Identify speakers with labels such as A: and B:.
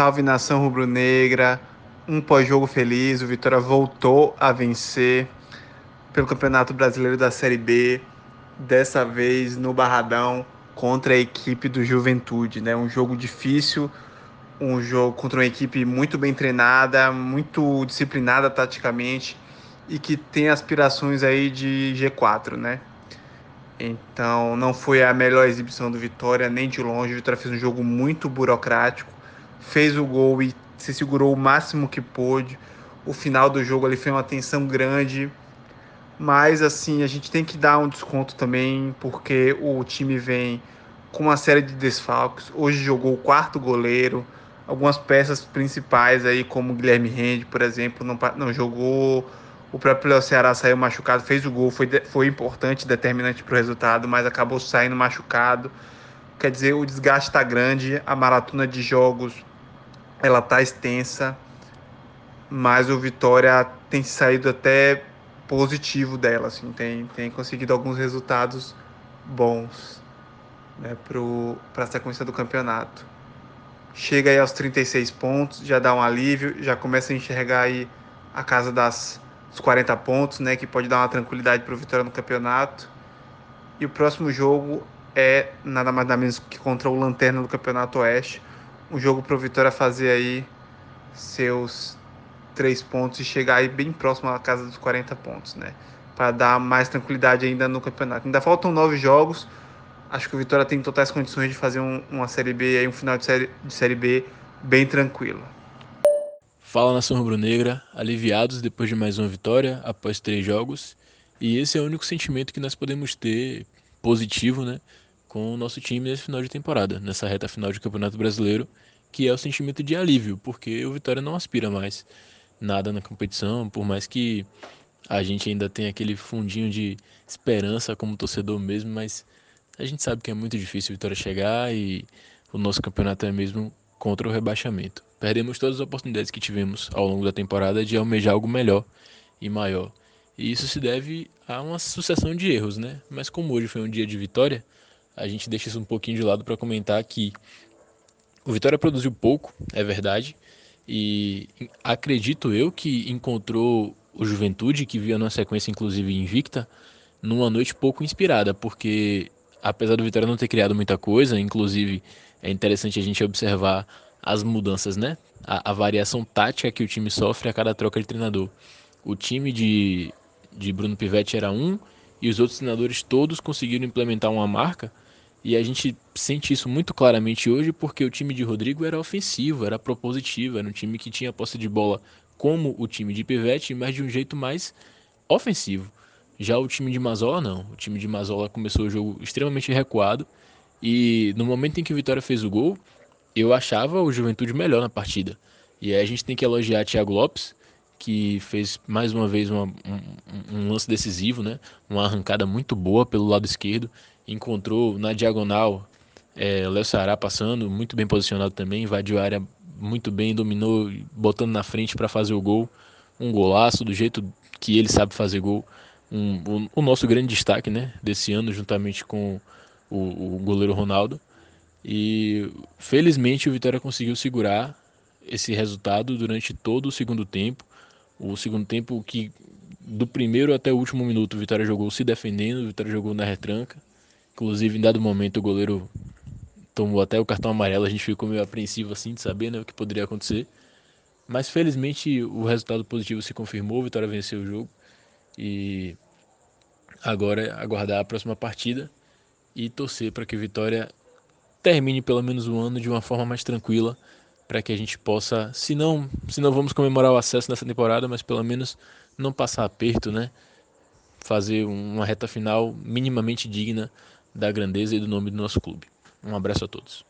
A: salve nação rubro-negra. Um pós-jogo feliz, o Vitória voltou a vencer pelo Campeonato Brasileiro da Série B, dessa vez no Barradão contra a equipe do Juventude, né? Um jogo difícil, um jogo contra uma equipe muito bem treinada, muito disciplinada taticamente e que tem aspirações aí de G4, né? Então não foi a melhor exibição do Vitória, nem de longe. O Vitória fez um jogo muito burocrático, fez o gol e se segurou o máximo que pôde. O final do jogo ali foi uma tensão grande, mas assim a gente tem que dar um desconto também porque o time vem com uma série de desfalques. Hoje jogou o quarto goleiro, algumas peças principais aí como Guilherme Rende, por exemplo, não, não jogou. O próprio Léo Ceará saiu machucado, fez o gol, foi, foi importante, determinante para o resultado, mas acabou saindo machucado. Quer dizer, o desgaste está grande, a maratona de jogos ela tá extensa, mas o Vitória tem saído até positivo dela, assim, tem, tem conseguido alguns resultados bons né, para a sequência do campeonato. Chega aí aos 36 pontos, já dá um alívio, já começa a enxergar aí a casa das os 40 pontos, né, que pode dar uma tranquilidade para o Vitória no campeonato. E o próximo jogo é nada mais nada menos que contra o Lanterna do Campeonato Oeste. Um jogo para o Vitória fazer aí seus três pontos e chegar aí bem próximo à casa dos 40 pontos, né? Para dar mais tranquilidade ainda no campeonato. Ainda faltam nove jogos. Acho que o Vitória tem totais condições de fazer um, uma Série B aí, um final de série, de série B bem tranquilo.
B: Fala nação rubro-negra, aliviados depois de mais uma vitória após três jogos. E esse é o único sentimento que nós podemos ter positivo, né, com o nosso time nesse final de temporada, nessa reta final de Campeonato Brasileiro, que é o sentimento de alívio, porque o Vitória não aspira mais nada na competição, por mais que a gente ainda tenha aquele fundinho de esperança como torcedor mesmo, mas a gente sabe que é muito difícil o Vitória chegar e o nosso campeonato é mesmo contra o rebaixamento. Perdemos todas as oportunidades que tivemos ao longo da temporada de almejar algo melhor e maior. E isso se deve a uma sucessão de erros, né? Mas como hoje foi um dia de vitória, a gente deixa isso um pouquinho de lado para comentar que o Vitória produziu pouco, é verdade, e acredito eu que encontrou o Juventude, que via numa sequência inclusive invicta, numa noite pouco inspirada, porque apesar do Vitória não ter criado muita coisa, inclusive é interessante a gente observar as mudanças, né? A, a, variação tática que o time sofre a cada troca de treinador. O time de, de Bruno Pivetti era um e os outros treinadores todos conseguiram implementar uma marca e a gente sente isso muito claramente hoje porque o time de Rodrigo era ofensivo, era propositivo, era um time que tinha posse de bola como o time de Pivetti, mas de um jeito mais ofensivo. Já o time de Mazola não. O time de Mazola começou o jogo extremamente recuado e no momento em que o Vitória fez o gol, eu achava o Juventude melhor na partida. E aí a gente tem que elogiar Thiago Lopes, que fez mais uma vez uma, um, um, lance decisivo, né? uma arrancada muito boa pelo lado esquerdo. Encontrou na diagonal é, Léo Ceará passando, muito bem posicionado também, invadiu a área muito bem, dominou, botando na frente para fazer o gol. Um golaço, do jeito que ele sabe fazer gol. Um, o, o, nosso grande destaque né, desse ano, juntamente com o, o goleiro Ronaldo. E felizmente o Vitória conseguiu segurar esse resultado durante todo o segundo tempo. O segundo tempo que do primeiro até o último minuto o Vitória jogou se defendendo, o Vitória jogou na retranca. Inclusive em dado momento o goleiro tomou até o cartão amarelo, a gente ficou meio apreensivo assim de saber né, o que poderia acontecer. Mas felizmente o resultado positivo se confirmou, o Vitória venceu o jogo. E agora é aguardar a próxima partida e torcer para que o Vitória termine pelo menos o ano de uma forma mais tranquila, para que a gente possa, se não, se não vamos comemorar o acesso nessa temporada, mas pelo menos não passar aperto, né? Fazer uma reta final minimamente digna da grandeza e do nome do nosso clube. Um abraço a todos.